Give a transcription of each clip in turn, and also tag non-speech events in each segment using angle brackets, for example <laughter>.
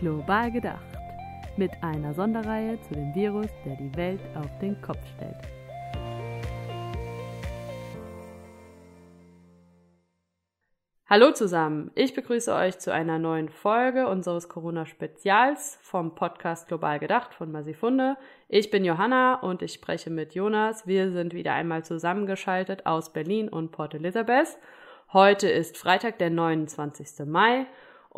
Global gedacht. Mit einer Sonderreihe zu dem Virus, der die Welt auf den Kopf stellt. Hallo zusammen, ich begrüße euch zu einer neuen Folge unseres Corona-Spezials vom Podcast Global Gedacht von Masifunde. Ich bin Johanna und ich spreche mit Jonas. Wir sind wieder einmal zusammengeschaltet aus Berlin und Port Elizabeth. Heute ist Freitag, der 29. Mai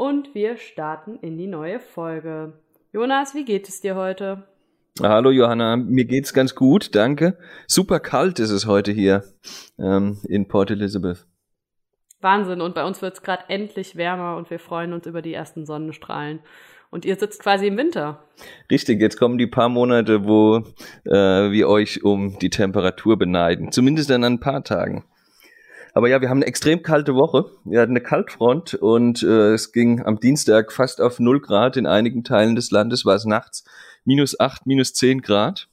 und wir starten in die neue Folge. Jonas, wie geht es dir heute? Hallo Johanna, mir geht's ganz gut, danke. Super kalt ist es heute hier ähm, in Port Elizabeth. Wahnsinn, und bei uns wird's es gerade endlich wärmer und wir freuen uns über die ersten Sonnenstrahlen. Und ihr sitzt quasi im Winter. Richtig, jetzt kommen die paar Monate, wo äh, wir euch um die Temperatur beneiden. Zumindest dann an ein paar Tagen. Aber ja, wir haben eine extrem kalte Woche. Wir hatten eine Kaltfront und äh, es ging am Dienstag fast auf 0 Grad. In einigen Teilen des Landes war es nachts minus 8, minus 10 Grad.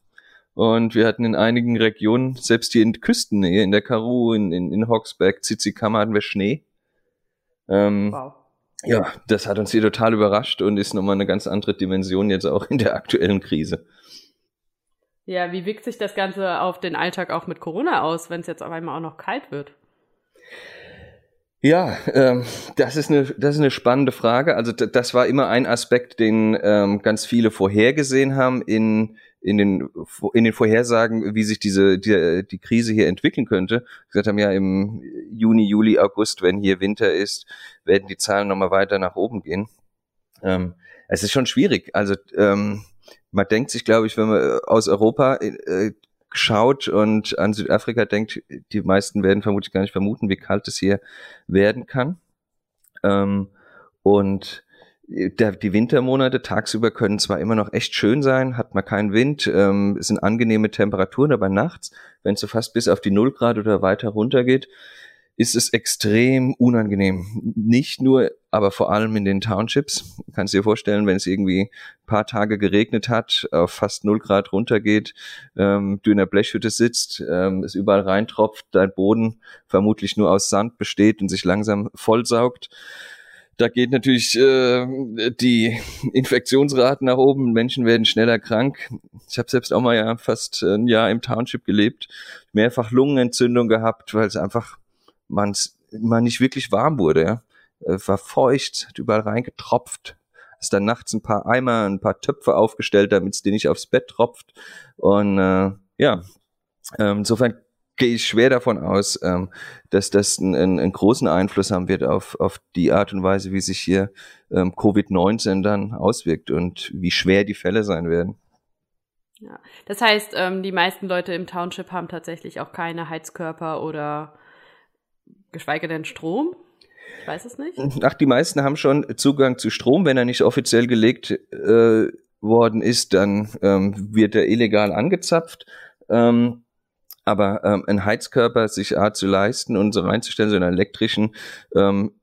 Und wir hatten in einigen Regionen, selbst hier in Küstennähe, in der Karoo, in, in, in Hogsberg, Zizikammer hatten wir Schnee. Ähm, wow. Ja, das hat uns hier total überrascht und ist nochmal eine ganz andere Dimension jetzt auch in der aktuellen Krise. Ja, wie wirkt sich das Ganze auf den Alltag auch mit Corona aus, wenn es jetzt auf einmal auch noch kalt wird? Ja, ähm, das, ist eine, das ist eine spannende Frage. Also das war immer ein Aspekt, den ähm, ganz viele vorhergesehen haben in, in, den, in den Vorhersagen, wie sich diese die, die Krise hier entwickeln könnte. Gesagt haben ja im Juni, Juli, August, wenn hier Winter ist, werden die Zahlen nochmal weiter nach oben gehen. Ähm, es ist schon schwierig. Also ähm, man denkt sich, glaube ich, wenn man aus Europa äh, schaut und an Südafrika denkt, die meisten werden vermutlich gar nicht vermuten, wie kalt es hier werden kann. Ähm, und der, die Wintermonate tagsüber können zwar immer noch echt schön sein, hat man keinen Wind, ähm, es sind angenehme Temperaturen, aber nachts, wenn es so fast bis auf die Null Grad oder weiter runter geht, ist es extrem unangenehm. Nicht nur, aber vor allem in den Townships. Kannst dir vorstellen, wenn es irgendwie ein paar Tage geregnet hat, auf fast null Grad runtergeht, ähm, du in der Blechhütte sitzt, ähm, es überall reintropft, dein Boden vermutlich nur aus Sand besteht und sich langsam vollsaugt. Da geht natürlich äh, die Infektionsraten nach oben, Menschen werden schneller krank. Ich habe selbst auch mal ja fast ein Jahr im Township gelebt, mehrfach Lungenentzündung gehabt, weil es einfach man man nicht wirklich warm wurde. Ja? War feucht, hat überall reingetropft. Hast dann nachts ein paar Eimer, ein paar Töpfe aufgestellt, damit es dir nicht aufs Bett tropft. Und äh, ja, ähm, insofern gehe ich schwer davon aus, ähm, dass das einen, einen großen Einfluss haben wird auf, auf die Art und Weise, wie sich hier ähm, Covid-19 dann auswirkt und wie schwer die Fälle sein werden. Ja, das heißt, ähm, die meisten Leute im Township haben tatsächlich auch keine Heizkörper oder geschweige denn Strom? Ich weiß es nicht. Ach, die meisten haben schon Zugang zu Strom. Wenn er nicht offiziell gelegt äh, worden ist, dann ähm, wird er illegal angezapft. Ähm, aber ähm, ein Heizkörper sich A zu leisten und so reinzustellen, so einen elektrischen, ähm,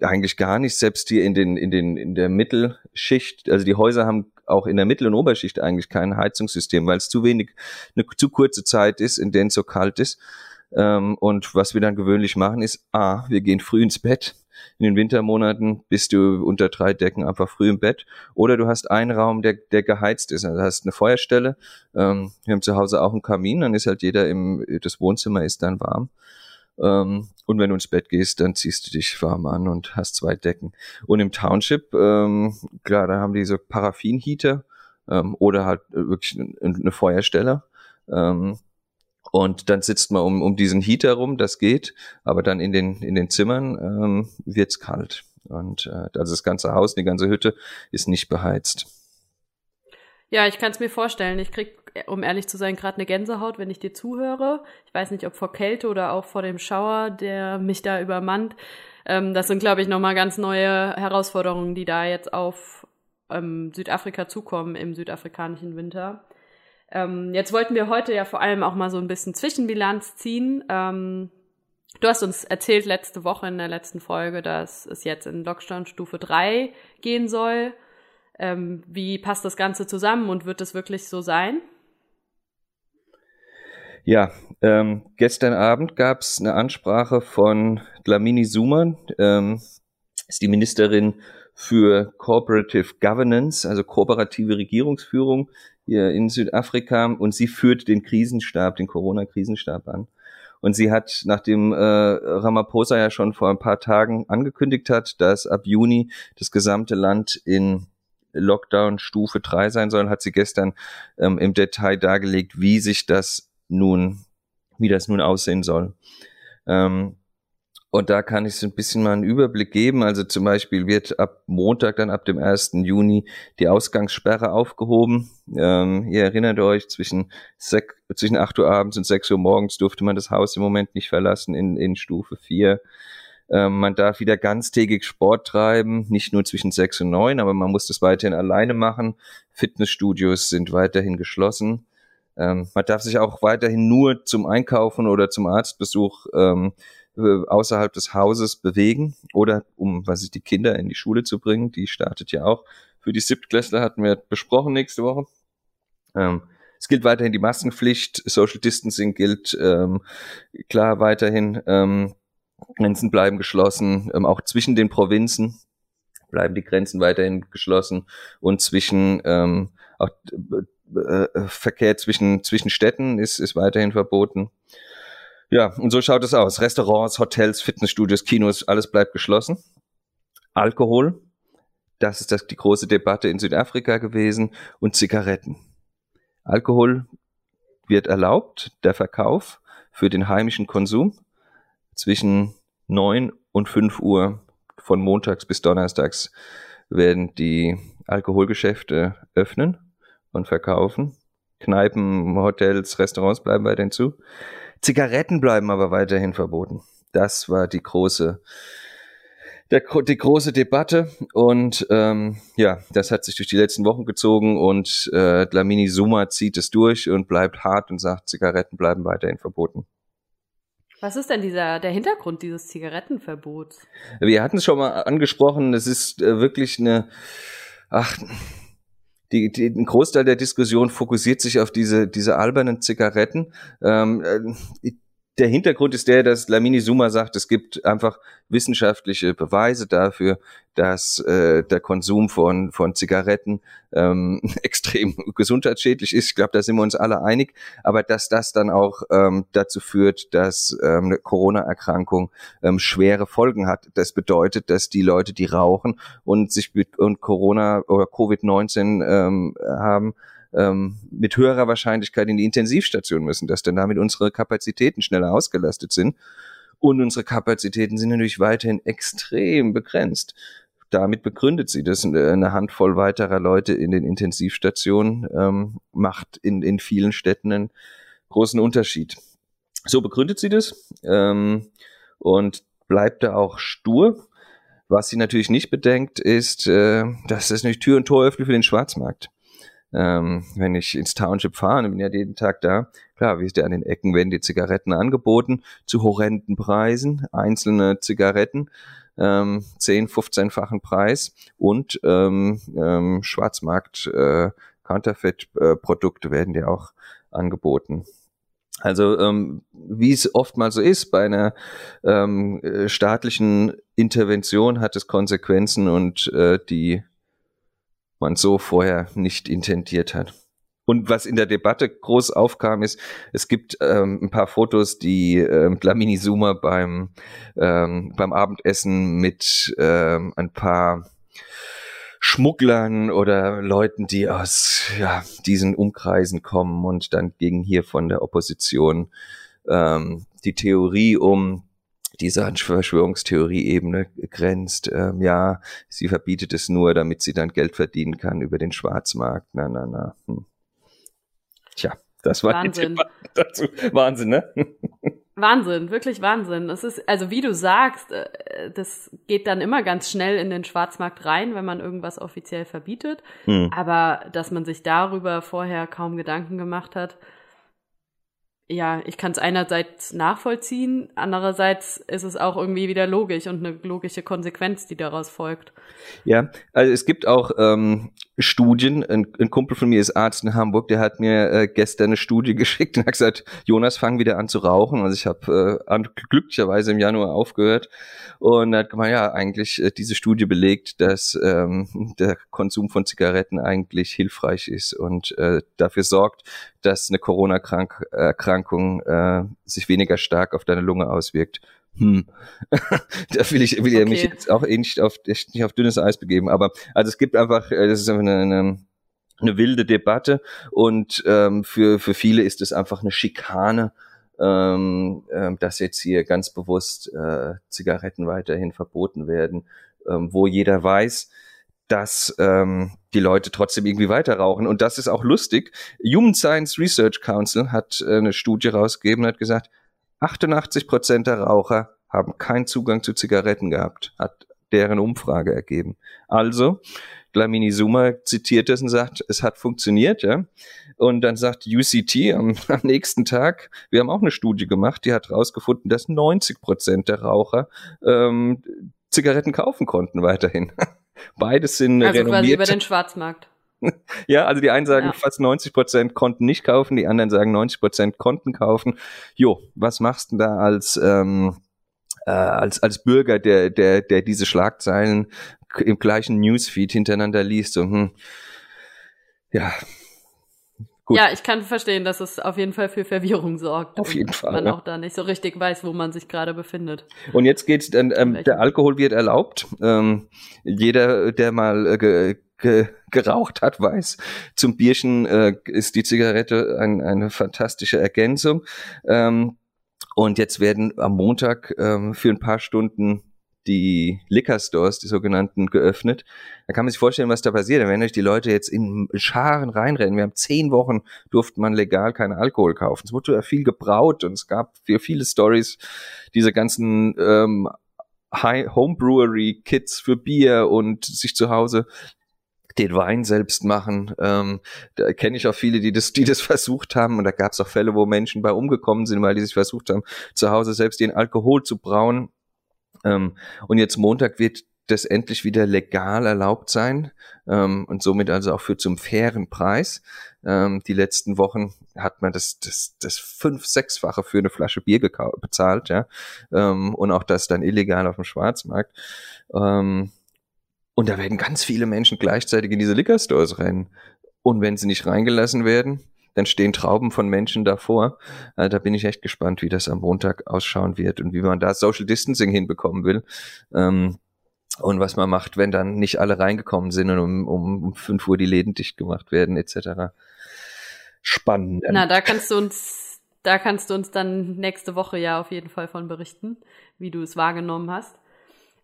eigentlich gar nicht. Selbst hier in den in den in der Mittelschicht, also die Häuser haben auch in der Mittel- und Oberschicht eigentlich kein Heizungssystem, weil es zu wenig eine zu kurze Zeit ist, in der es so kalt ist. Ähm, und was wir dann gewöhnlich machen, ist, A, wir gehen früh ins Bett. In den Wintermonaten bist du unter drei Decken einfach früh im Bett. Oder du hast einen Raum, der, der geheizt ist. Also du hast eine Feuerstelle. Ähm, wir haben zu Hause auch einen Kamin, dann ist halt jeder im, das Wohnzimmer ist dann warm. Ähm, und wenn du ins Bett gehst, dann ziehst du dich warm an und hast zwei Decken. Und im Township, ähm, klar, da haben die so Paraffinheater ähm, oder halt wirklich eine Feuerstelle. Ähm, und dann sitzt man um, um diesen Heater rum, das geht, aber dann in den, in den Zimmern ähm, wird's kalt. Und äh, also das ganze Haus, die ganze Hütte ist nicht beheizt. Ja, ich kann es mir vorstellen. Ich krieg, um ehrlich zu sein, gerade eine Gänsehaut, wenn ich dir zuhöre. Ich weiß nicht, ob vor Kälte oder auch vor dem Schauer, der mich da übermannt. Ähm, das sind, glaube ich, nochmal ganz neue Herausforderungen, die da jetzt auf ähm, Südafrika zukommen im südafrikanischen Winter. Ähm, jetzt wollten wir heute ja vor allem auch mal so ein bisschen Zwischenbilanz ziehen. Ähm, du hast uns erzählt letzte Woche in der letzten Folge, dass es jetzt in Lockdown Stufe 3 gehen soll. Ähm, wie passt das Ganze zusammen und wird es wirklich so sein? Ja, ähm, gestern Abend gab es eine Ansprache von Dlamini Suman, ähm, ist die Ministerin für Cooperative Governance, also kooperative Regierungsführung hier in Südafrika und sie führt den Krisenstab, den Corona-Krisenstab an. Und sie hat, nachdem äh, Ramaphosa ja schon vor ein paar Tagen angekündigt hat, dass ab Juni das gesamte Land in Lockdown Stufe 3 sein soll, hat sie gestern ähm, im Detail dargelegt, wie sich das nun, wie das nun aussehen soll. Ähm, und da kann ich so ein bisschen mal einen Überblick geben. Also zum Beispiel wird ab Montag, dann ab dem 1. Juni, die Ausgangssperre aufgehoben. Ähm, ihr erinnert euch, zwischen, zwischen 8 Uhr abends und 6 Uhr morgens durfte man das Haus im Moment nicht verlassen in, in Stufe 4. Ähm, man darf wieder ganztägig Sport treiben, nicht nur zwischen 6 und 9, aber man muss das weiterhin alleine machen. Fitnessstudios sind weiterhin geschlossen. Ähm, man darf sich auch weiterhin nur zum Einkaufen oder zum Arztbesuch ähm, äh, außerhalb des Hauses bewegen oder um, was ich die Kinder in die Schule zu bringen. Die startet ja auch. Für die Siebtklässler hatten wir besprochen nächste Woche. Ähm, es gilt weiterhin die Maskenpflicht, Social Distancing gilt ähm, klar weiterhin. Ähm, Grenzen bleiben geschlossen, ähm, auch zwischen den Provinzen bleiben die Grenzen weiterhin geschlossen und zwischen ähm, auch äh, äh Verkehr zwischen zwischen Städten ist ist weiterhin verboten. Ja, und so schaut es aus. Restaurants, Hotels, Fitnessstudios, Kinos, alles bleibt geschlossen. Alkohol, das ist das, die große Debatte in Südafrika gewesen. Und Zigaretten. Alkohol wird erlaubt, der Verkauf für den heimischen Konsum zwischen neun und fünf Uhr von montags bis donnerstags werden die Alkoholgeschäfte öffnen und verkaufen. Kneipen, Hotels, Restaurants bleiben weiterhin zu. Zigaretten bleiben aber weiterhin verboten. Das war die große, der, die große Debatte und ähm, ja, das hat sich durch die letzten Wochen gezogen und äh, Dlamini Suma zieht es durch und bleibt hart und sagt, Zigaretten bleiben weiterhin verboten. Was ist denn dieser der Hintergrund dieses Zigarettenverbots? Wir hatten es schon mal angesprochen. Es ist äh, wirklich eine, ach, die, die, ein Großteil der Diskussion fokussiert sich auf diese, diese albernen Zigaretten. Ähm, äh, der Hintergrund ist der, dass Lamini Suma sagt, es gibt einfach wissenschaftliche Beweise dafür, dass äh, der Konsum von, von Zigaretten ähm, <laughs> extrem gesundheitsschädlich ist. Ich glaube, da sind wir uns alle einig. Aber dass das dann auch ähm, dazu führt, dass ähm, eine Corona-Erkrankung ähm, schwere Folgen hat. Das bedeutet, dass die Leute, die rauchen und sich mit und Corona oder Covid-19 ähm, haben, ähm, mit höherer Wahrscheinlichkeit in die Intensivstation müssen, dass dann damit unsere Kapazitäten schneller ausgelastet sind. Und unsere Kapazitäten sind natürlich weiterhin extrem begrenzt. Damit begründet sie, dass eine Handvoll weiterer Leute in den Intensivstationen ähm, macht in, in vielen Städten einen großen Unterschied. So begründet sie das ähm, und bleibt da auch stur. Was sie natürlich nicht bedenkt, ist, äh, dass das natürlich Tür und Tor öffnet für den Schwarzmarkt ähm, wenn ich ins Township fahre, bin ja jeden Tag da, klar, wie ist der an den Ecken werden die Zigaretten angeboten zu horrenden Preisen, einzelne Zigaretten, ähm, 10, 15-fachen Preis und ähm, ähm, Schwarzmarkt äh, Counterfeit-Produkte werden dir auch angeboten. Also ähm, wie es oftmals so ist, bei einer ähm, äh, staatlichen Intervention hat es Konsequenzen und äh, die man so vorher nicht intendiert hat. Und was in der Debatte groß aufkam, ist, es gibt ähm, ein paar Fotos, die ähm, Lamini Zuma beim, ähm, beim Abendessen mit ähm, ein paar Schmugglern oder Leuten, die aus ja, diesen Umkreisen kommen und dann gegen hier von der Opposition ähm, die Theorie um diese Verschwörungstheorie-Ebene grenzt. Ähm, ja, sie verbietet es nur, damit sie dann Geld verdienen kann über den Schwarzmarkt. Na, na, na. Hm. Tja, das war Wahnsinn. <laughs> dazu. Wahnsinn, ne? Wahnsinn, wirklich Wahnsinn. Es ist, also wie du sagst, äh, das geht dann immer ganz schnell in den Schwarzmarkt rein, wenn man irgendwas offiziell verbietet. Hm. Aber dass man sich darüber vorher kaum Gedanken gemacht hat, ja, ich kann es einerseits nachvollziehen, andererseits ist es auch irgendwie wieder logisch und eine logische Konsequenz, die daraus folgt. Ja, also es gibt auch ähm, Studien. Ein, ein, Kumpel von mir ist Arzt in Hamburg, der hat mir äh, gestern eine Studie <laughs> geschickt und hat gesagt, Jonas, fang wieder an zu rauchen. Also ich habe äh, glücklicherweise im Januar aufgehört und hat gemeint, ja, eigentlich äh, diese Studie belegt, dass ähm, der Konsum von Zigaretten eigentlich hilfreich ist und äh, dafür sorgt, dass eine Corona-Erkrankung äh, sich weniger stark auf deine Lunge auswirkt hm, <laughs> da will ich, will okay. mich jetzt auch eh nicht auf, nicht auf dünnes Eis begeben. Aber also es gibt einfach, äh, das ist einfach eine, eine, eine wilde Debatte und ähm, für, für viele ist es einfach eine Schikane, ähm, äh, dass jetzt hier ganz bewusst äh, Zigaretten weiterhin verboten werden, ähm, wo jeder weiß, dass ähm, die Leute trotzdem irgendwie weiter rauchen. Und das ist auch lustig. Human Science Research Council hat äh, eine Studie rausgegeben und hat gesagt, 88 Prozent der Raucher haben keinen Zugang zu Zigaretten gehabt, hat deren Umfrage ergeben. Also, Glamini Zuma zitiert das und sagt, es hat funktioniert, ja. Und dann sagt UCT am, <laughs> am, nächsten Tag, wir haben auch eine Studie gemacht, die hat herausgefunden, dass 90 Prozent der Raucher ähm, Zigaretten kaufen konnten weiterhin. <laughs> Beides sind also renommierte. quasi über den Schwarzmarkt. <laughs> ja, also die einen sagen, ja. fast 90 Prozent konnten nicht kaufen, die anderen sagen, 90 Prozent konnten kaufen. Jo, was machst du da als, ähm, äh, als, als Bürger, der, der, der diese Schlagzeilen im gleichen Newsfeed hintereinander liest? So, hm, ja, Gut. Ja, ich kann verstehen, dass es auf jeden Fall für Verwirrung sorgt. Auf jeden Fall. Man ja. auch da nicht so richtig weiß, wo man sich gerade befindet. Und jetzt geht's dann, ähm, der Alkohol wird erlaubt. Ähm, jeder, der mal äh, ge, ge, geraucht hat, weiß, zum Bierchen äh, ist die Zigarette ein, eine fantastische Ergänzung. Ähm, und jetzt werden am Montag ähm, für ein paar Stunden die Liquor Stores, die sogenannten, geöffnet. Da kann man sich vorstellen, was da passiert. Werden euch die Leute jetzt in Scharen reinrennen. Wir haben zehn Wochen durfte man legal keinen Alkohol kaufen. Es wurde ja viel gebraut und es gab für viele Stories diese ganzen ähm, Homebrewery-Kits für Bier und sich zu Hause den Wein selbst machen. Ähm, da kenne ich auch viele, die das, die das versucht haben. Und da gab es auch Fälle, wo Menschen bei umgekommen sind, weil die sich versucht haben, zu Hause selbst den Alkohol zu brauen. Ähm, und jetzt Montag wird das endlich wieder legal erlaubt sein ähm, und somit also auch für zum fairen Preis. Ähm, die letzten Wochen hat man das, das, das fünf-, sechsfache für eine Flasche Bier bezahlt, ja, ähm, und auch das dann illegal auf dem Schwarzmarkt. Ähm, und da werden ganz viele Menschen gleichzeitig in diese Liquor Stores rennen. Und wenn sie nicht reingelassen werden, dann stehen Trauben von Menschen davor. Äh, da bin ich echt gespannt, wie das am Montag ausschauen wird und wie man da Social Distancing hinbekommen will. Ähm, und was man macht, wenn dann nicht alle reingekommen sind und um, um, um 5 Uhr die Läden dicht gemacht werden, etc. Spannend. Na, da kannst du uns, da kannst du uns dann nächste Woche ja auf jeden Fall von berichten, wie du es wahrgenommen hast.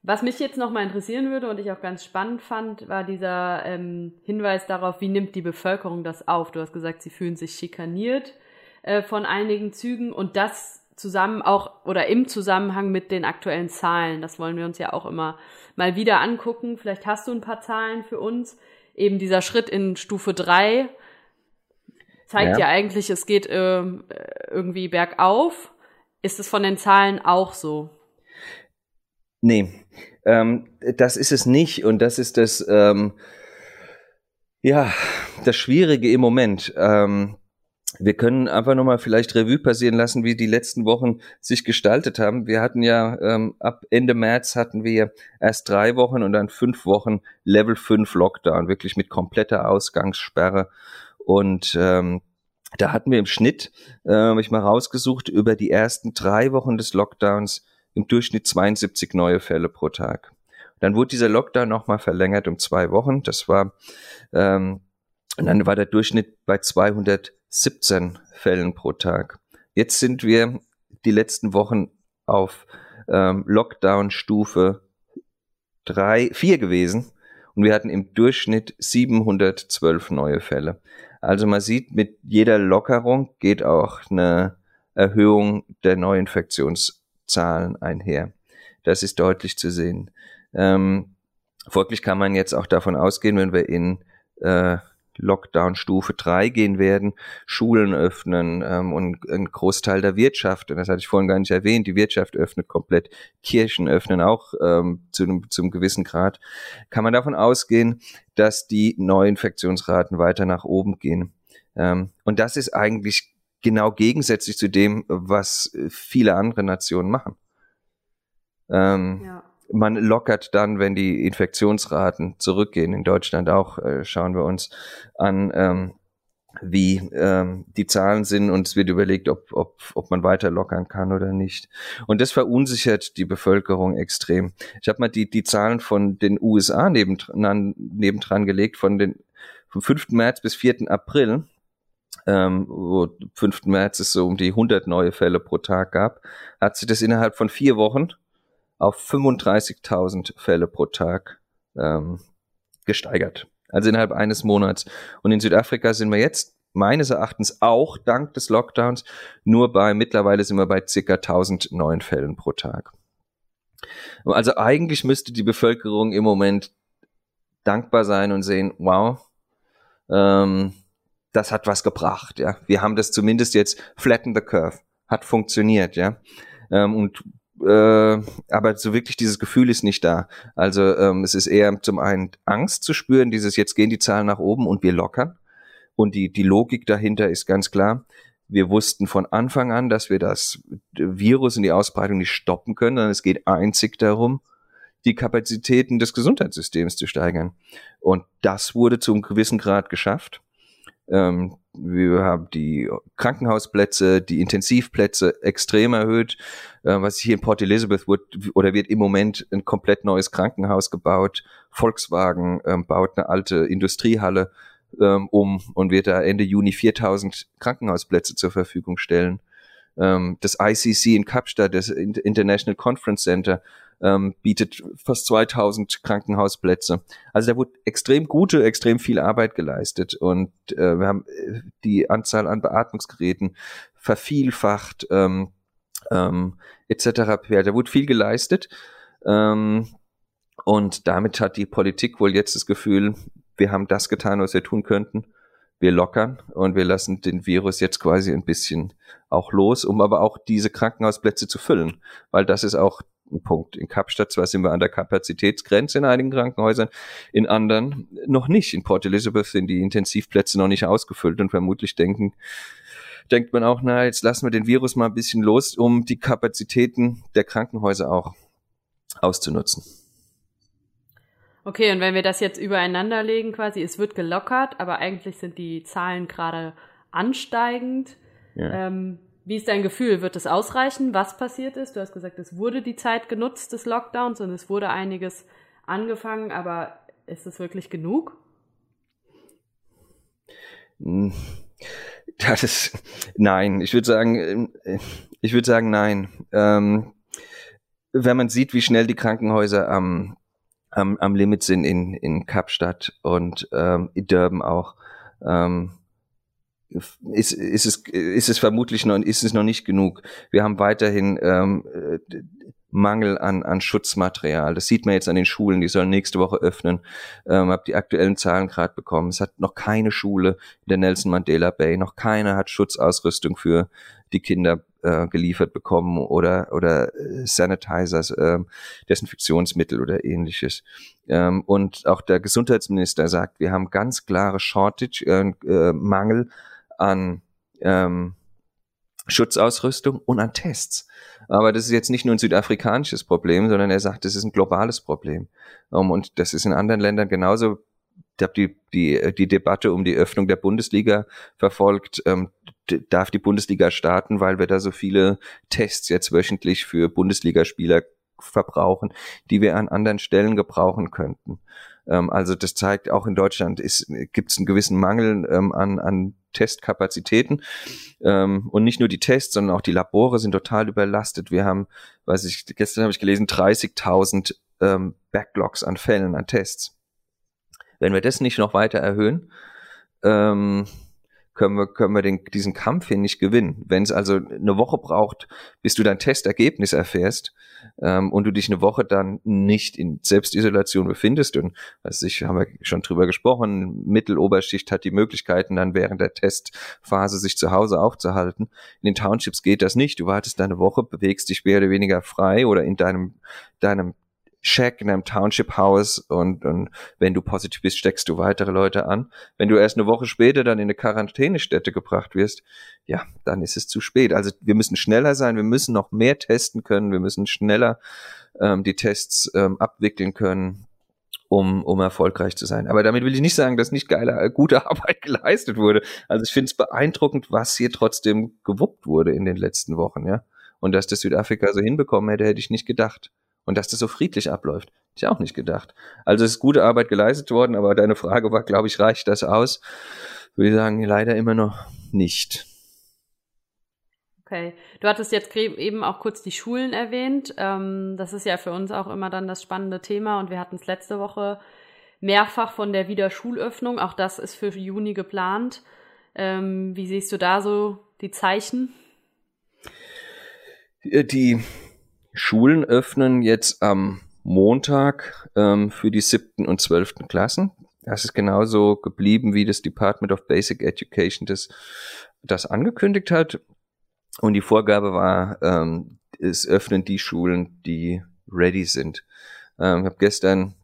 Was mich jetzt noch mal interessieren würde und ich auch ganz spannend fand, war dieser ähm, Hinweis darauf, wie nimmt die Bevölkerung das auf? Du hast gesagt, sie fühlen sich schikaniert äh, von einigen Zügen und das zusammen auch oder im Zusammenhang mit den aktuellen Zahlen. Das wollen wir uns ja auch immer mal wieder angucken. Vielleicht hast du ein paar Zahlen für uns. Eben dieser Schritt in Stufe drei zeigt ja, ja eigentlich, es geht äh, irgendwie bergauf. Ist es von den Zahlen auch so? Nee, ähm, das ist es nicht und das ist das, ähm, ja, das Schwierige im Moment. Ähm, wir können einfach nochmal vielleicht Revue passieren lassen, wie die letzten Wochen sich gestaltet haben. Wir hatten ja ähm, ab Ende März hatten wir erst drei Wochen und dann fünf Wochen Level 5 Lockdown, wirklich mit kompletter Ausgangssperre. Und ähm, da hatten wir im Schnitt, äh, habe ich mal rausgesucht, über die ersten drei Wochen des Lockdowns im Durchschnitt 72 neue Fälle pro Tag. Dann wurde dieser Lockdown nochmal verlängert um zwei Wochen. Das war, ähm, und dann war der Durchschnitt bei 217 Fällen pro Tag. Jetzt sind wir die letzten Wochen auf ähm, Lockdown-Stufe drei, vier gewesen und wir hatten im Durchschnitt 712 neue Fälle. Also man sieht, mit jeder Lockerung geht auch eine Erhöhung der Neuinfektions Zahlen einher. Das ist deutlich zu sehen. Ähm, folglich kann man jetzt auch davon ausgehen, wenn wir in äh, Lockdown Stufe 3 gehen werden, Schulen öffnen ähm, und ein Großteil der Wirtschaft, und das hatte ich vorhin gar nicht erwähnt, die Wirtschaft öffnet komplett, Kirchen öffnen auch ähm, zu einem, zum gewissen Grad, kann man davon ausgehen, dass die Neuinfektionsraten weiter nach oben gehen. Ähm, und das ist eigentlich genau gegensätzlich zu dem, was viele andere Nationen machen. Ähm, ja man lockert dann, wenn die Infektionsraten zurückgehen. In Deutschland auch äh, schauen wir uns an, ähm, wie ähm, die Zahlen sind und es wird überlegt, ob, ob, ob man weiter lockern kann oder nicht. Und das verunsichert die Bevölkerung extrem. Ich habe mal die, die Zahlen von den USA nebendran, nebendran gelegt, von den vom 5. März bis 4. April, ähm, wo 5. März es so um die 100 neue Fälle pro Tag gab, hat sich das innerhalb von vier Wochen auf 35.000 Fälle pro Tag ähm, gesteigert. Also innerhalb eines Monats. Und in Südafrika sind wir jetzt meines Erachtens auch dank des Lockdowns nur bei, mittlerweile sind wir bei circa 1000 neuen Fällen pro Tag. Also eigentlich müsste die Bevölkerung im Moment dankbar sein und sehen, wow, ähm, das hat was gebracht, ja. Wir haben das zumindest jetzt flatten the curve, hat funktioniert, ja. Ähm, und äh, aber so wirklich dieses Gefühl ist nicht da. Also ähm, es ist eher zum einen Angst zu spüren, dieses jetzt gehen die Zahlen nach oben und wir lockern. Und die, die Logik dahinter ist ganz klar. Wir wussten von Anfang an, dass wir das Virus und die Ausbreitung nicht stoppen können, sondern es geht einzig darum, die Kapazitäten des Gesundheitssystems zu steigern. Und das wurde zum gewissen Grad geschafft. Ähm, wir haben die Krankenhausplätze, die Intensivplätze extrem erhöht. Äh, was hier in Port Elizabeth wird oder wird im Moment ein komplett neues Krankenhaus gebaut. Volkswagen ähm, baut eine alte Industriehalle ähm, um und wird da Ende Juni 4000 Krankenhausplätze zur Verfügung stellen. Ähm, das ICC in Kapstadt, das International Conference Center, ähm, bietet fast 2000 Krankenhausplätze. Also da wurde extrem gute, extrem viel Arbeit geleistet und äh, wir haben äh, die Anzahl an Beatmungsgeräten vervielfacht ähm, ähm, etc. Da wurde viel geleistet ähm, und damit hat die Politik wohl jetzt das Gefühl, wir haben das getan, was wir tun könnten. Wir lockern und wir lassen den Virus jetzt quasi ein bisschen auch los, um aber auch diese Krankenhausplätze zu füllen, weil das ist auch ein Punkt. In Kapstadt zwar sind wir an der Kapazitätsgrenze in einigen Krankenhäusern, in anderen noch nicht. In Port Elizabeth sind die Intensivplätze noch nicht ausgefüllt und vermutlich denken, denkt man auch, na, jetzt lassen wir den Virus mal ein bisschen los, um die Kapazitäten der Krankenhäuser auch auszunutzen. Okay, und wenn wir das jetzt übereinander legen, quasi, es wird gelockert, aber eigentlich sind die Zahlen gerade ansteigend. Ja. Ähm, wie ist dein Gefühl? Wird es ausreichen, was passiert ist? Du hast gesagt, es wurde die Zeit genutzt des Lockdowns und es wurde einiges angefangen, aber ist es wirklich genug? Hm. Das ist nein. Ich würde sagen, äh, ich würde sagen nein. Ähm, wenn man sieht, wie schnell die Krankenhäuser am, am, am Limit sind in, in Kapstadt und ähm, in Durban auch, ähm, ist, ist, es, ist es vermutlich noch, ist es noch nicht genug. Wir haben weiterhin ähm, Mangel an, an Schutzmaterial. Das sieht man jetzt an den Schulen, die sollen nächste Woche öffnen. Ähm, habe die aktuellen Zahlen gerade bekommen. Es hat noch keine Schule in der Nelson Mandela Bay, noch keiner hat Schutzausrüstung für die Kinder äh, geliefert bekommen oder oder äh, Sanitizers, äh, Desinfektionsmittel oder ähnliches. Ähm, und auch der Gesundheitsminister sagt, wir haben ganz klare Shortage, äh, äh, Mangel an ähm, Schutzausrüstung und an Tests. Aber das ist jetzt nicht nur ein südafrikanisches Problem, sondern er sagt, das ist ein globales Problem. Um, und das ist in anderen Ländern genauso. Ich habe die, die, die Debatte um die Öffnung der Bundesliga verfolgt. Ähm, darf die Bundesliga starten, weil wir da so viele Tests jetzt wöchentlich für Bundesligaspieler verbrauchen, die wir an anderen Stellen gebrauchen könnten. Ähm, also das zeigt, auch in Deutschland gibt es einen gewissen Mangel ähm, an, an Testkapazitäten. Ähm, und nicht nur die Tests, sondern auch die Labore sind total überlastet. Wir haben, weiß ich, gestern habe ich gelesen, 30.000 ähm, Backlogs an Fällen, an Tests. Wenn wir das nicht noch weiter erhöhen, ähm, können wir, können wir den, diesen Kampf hier nicht gewinnen. Wenn es also eine Woche braucht, bis du dein Testergebnis erfährst ähm, und du dich eine Woche dann nicht in Selbstisolation befindest und was ich, haben wir schon drüber gesprochen, Mitteloberschicht hat die Möglichkeiten dann während der Testphase sich zu Hause aufzuhalten. In den Townships geht das nicht. Du wartest deine Woche, bewegst dich mehr oder weniger frei oder in deinem deinem Shack in einem Township House und, und wenn du positiv bist, steckst du weitere Leute an. Wenn du erst eine Woche später dann in eine Quarantänestätte gebracht wirst, ja, dann ist es zu spät. Also wir müssen schneller sein, wir müssen noch mehr testen können, wir müssen schneller ähm, die Tests ähm, abwickeln können, um, um erfolgreich zu sein. Aber damit will ich nicht sagen, dass nicht geile, äh, gute <laughs> Arbeit geleistet wurde. Also ich finde es beeindruckend, was hier trotzdem gewuppt wurde in den letzten Wochen, ja. Und dass das Südafrika so hinbekommen hätte, hätte ich nicht gedacht. Und dass das so friedlich abläuft, hätte ich auch nicht gedacht. Also es ist gute Arbeit geleistet worden, aber deine Frage war, glaube ich, reicht das aus? Würde ich sagen, leider immer noch nicht. Okay. Du hattest jetzt eben auch kurz die Schulen erwähnt. Ähm, das ist ja für uns auch immer dann das spannende Thema und wir hatten es letzte Woche mehrfach von der Wiederschulöffnung. Auch das ist für Juni geplant. Ähm, wie siehst du da so die Zeichen? Die Schulen öffnen jetzt am Montag ähm, für die siebten und zwölften Klassen. Das ist genauso geblieben, wie das Department of Basic Education das, das angekündigt hat. Und die Vorgabe war, ähm, es öffnen die Schulen, die ready sind. Ähm, ich habe gestern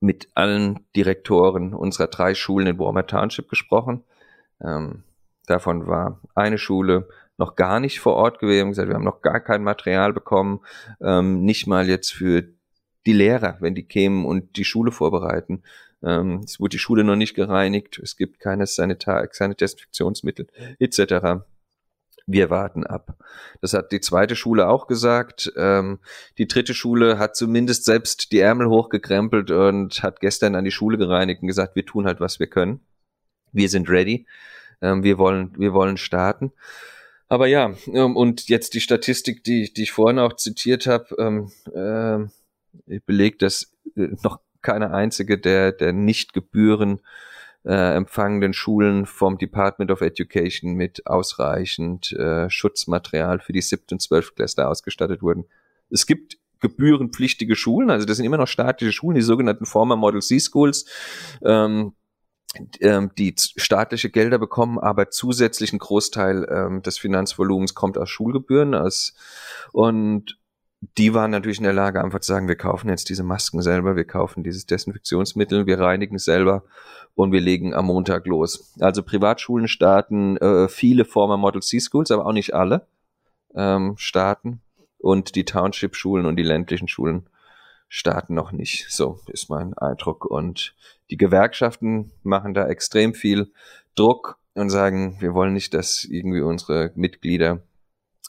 mit allen Direktoren unserer drei Schulen in Warmer Township gesprochen. Ähm, davon war eine Schule noch gar nicht vor Ort gewesen, haben gesagt, wir haben noch gar kein Material bekommen, ähm, nicht mal jetzt für die Lehrer, wenn die kämen und die Schule vorbereiten. Ähm, es wurde die Schule noch nicht gereinigt, es gibt keine Sanitar keine Desinfektionsmittel etc. Wir warten ab. Das hat die zweite Schule auch gesagt. Ähm, die dritte Schule hat zumindest selbst die Ärmel hochgekrempelt und hat gestern an die Schule gereinigt und gesagt, wir tun halt, was wir können. Wir sind ready. Ähm, wir wollen, wir wollen starten. Aber ja, ähm, und jetzt die Statistik, die, die ich vorhin auch zitiert habe, ähm, äh, belegt, dass noch keine einzige der, der nicht Gebühren äh, empfangenden Schulen vom Department of Education mit ausreichend äh, Schutzmaterial für die siebten und zwölften Klässler ausgestattet wurden. Es gibt gebührenpflichtige Schulen, also das sind immer noch staatliche Schulen, die sogenannten Former Model C Schools. Ähm, ähm, die staatliche Gelder bekommen, aber zusätzlichen Großteil ähm, des Finanzvolumens kommt aus Schulgebühren. Aus, und die waren natürlich in der Lage, einfach zu sagen, wir kaufen jetzt diese Masken selber, wir kaufen dieses Desinfektionsmittel, wir reinigen es selber und wir legen am Montag los. Also Privatschulen starten, äh, viele Former Model C Schools, aber auch nicht alle ähm, starten. Und die Township-Schulen und die ländlichen Schulen starten noch nicht. So ist mein Eindruck. Und die Gewerkschaften machen da extrem viel Druck und sagen, wir wollen nicht, dass irgendwie unsere Mitglieder,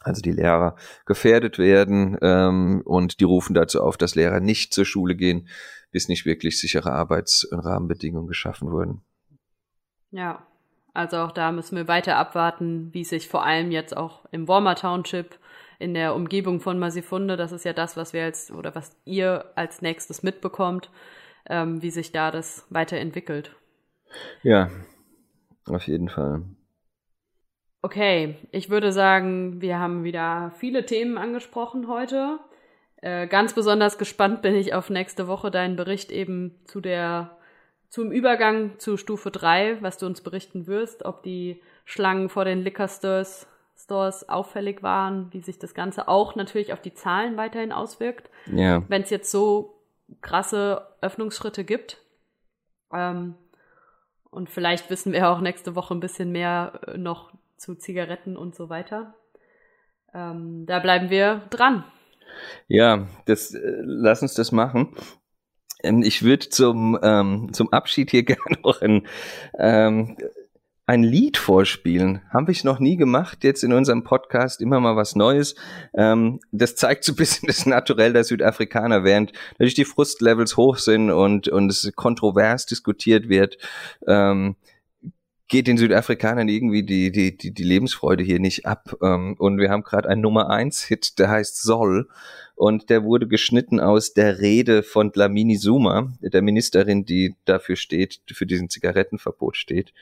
also die Lehrer, gefährdet werden. Ähm, und die rufen dazu auf, dass Lehrer nicht zur Schule gehen, bis nicht wirklich sichere Arbeits- und Rahmenbedingungen geschaffen wurden. Ja, also auch da müssen wir weiter abwarten, wie sich vor allem jetzt auch im Warmer Township in der Umgebung von Masifunde, das ist ja das, was wir als oder was ihr als nächstes mitbekommt, ähm, wie sich da das weiterentwickelt. Ja, auf jeden Fall. Okay, ich würde sagen, wir haben wieder viele Themen angesprochen heute. Äh, ganz besonders gespannt bin ich auf nächste Woche deinen Bericht eben zu der zum Übergang zu Stufe 3, was du uns berichten wirst, ob die Schlangen vor den Liquor Stores Stores auffällig waren, wie sich das Ganze auch natürlich auf die Zahlen weiterhin auswirkt. Ja. Wenn es jetzt so krasse Öffnungsschritte gibt. Ähm, und vielleicht wissen wir auch nächste Woche ein bisschen mehr äh, noch zu Zigaretten und so weiter. Ähm, da bleiben wir dran. Ja, das, äh, lass uns das machen. Ähm, ich würde zum, ähm, zum Abschied hier <laughs> gerne noch ein, ähm, ein Lied vorspielen. Haben wir noch nie gemacht, jetzt in unserem Podcast immer mal was Neues. Ähm, das zeigt so ein bisschen das Naturell der Südafrikaner, während natürlich die Frustlevels hoch sind und, und es kontrovers diskutiert wird. Ähm, geht den Südafrikanern irgendwie die, die, die, die Lebensfreude hier nicht ab. Ähm, und wir haben gerade einen Nummer eins Hit, der heißt Soll. Und der wurde geschnitten aus der Rede von Dlamini Zuma, der Ministerin, die dafür steht, für diesen Zigarettenverbot steht.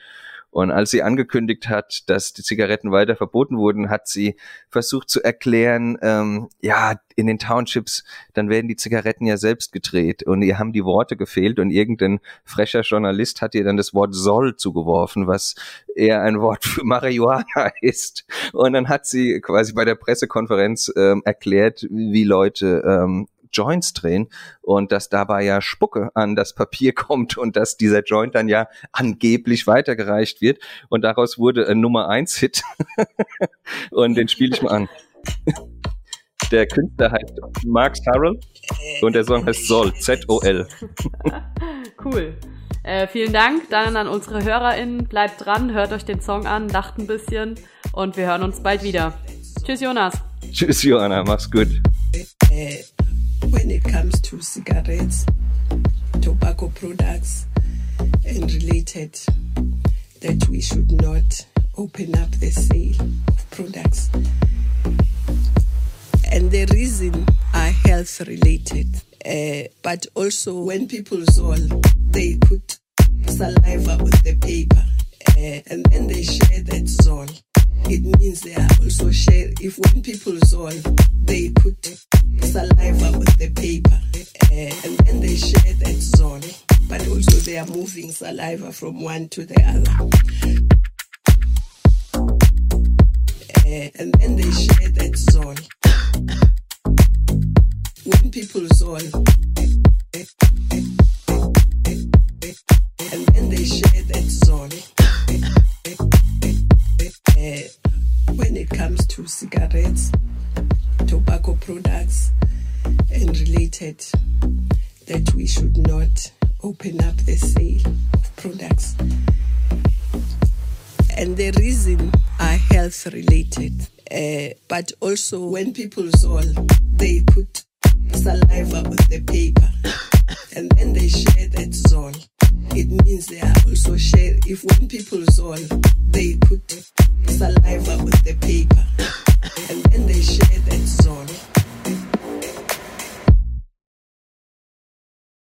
Und als sie angekündigt hat, dass die Zigaretten weiter verboten wurden, hat sie versucht zu erklären, ähm, ja, in den Townships, dann werden die Zigaretten ja selbst gedreht und ihr haben die Worte gefehlt und irgendein frecher Journalist hat ihr dann das Wort soll zugeworfen, was eher ein Wort für Marihuana <laughs> ist. Und dann hat sie quasi bei der Pressekonferenz ähm, erklärt, wie Leute ähm, Joints drehen und dass dabei ja Spucke an das Papier <laughs> kommt und dass dieser Joint dann ja angeblich weitergereicht wird und daraus wurde ein Nummer eins Hit <laughs> und den spiele ich mal an. <laughs> Der Künstler heißt Mark Harrell und der Song heißt Sol, Z-O-L. cool. Äh, vielen Dank dann an unsere HörerInnen. Bleibt dran, hört euch den Song an, lacht ein bisschen und wir hören uns bald wieder. Tschüss, Jonas. Tschüss, Johanna. Mach's gut. When it comes to cigarettes, tobacco products, and related, that we should not open up the sale of products. And the reason are health related. Uh, but also when people zol, they put saliva on the paper uh, and then they share that zol. It means they are also share. If when people zol, they put saliva on the paper uh, and then they share that zol. But also they are moving saliva from one to the other. Uh, and then they share that zol. When people zol, open up the sale of products. And the reason are health related. Uh, but also when people zol, they put saliva on the paper and then they share that zol. It means they are also share. If when people zol, they put saliva on the paper and then they share that zol.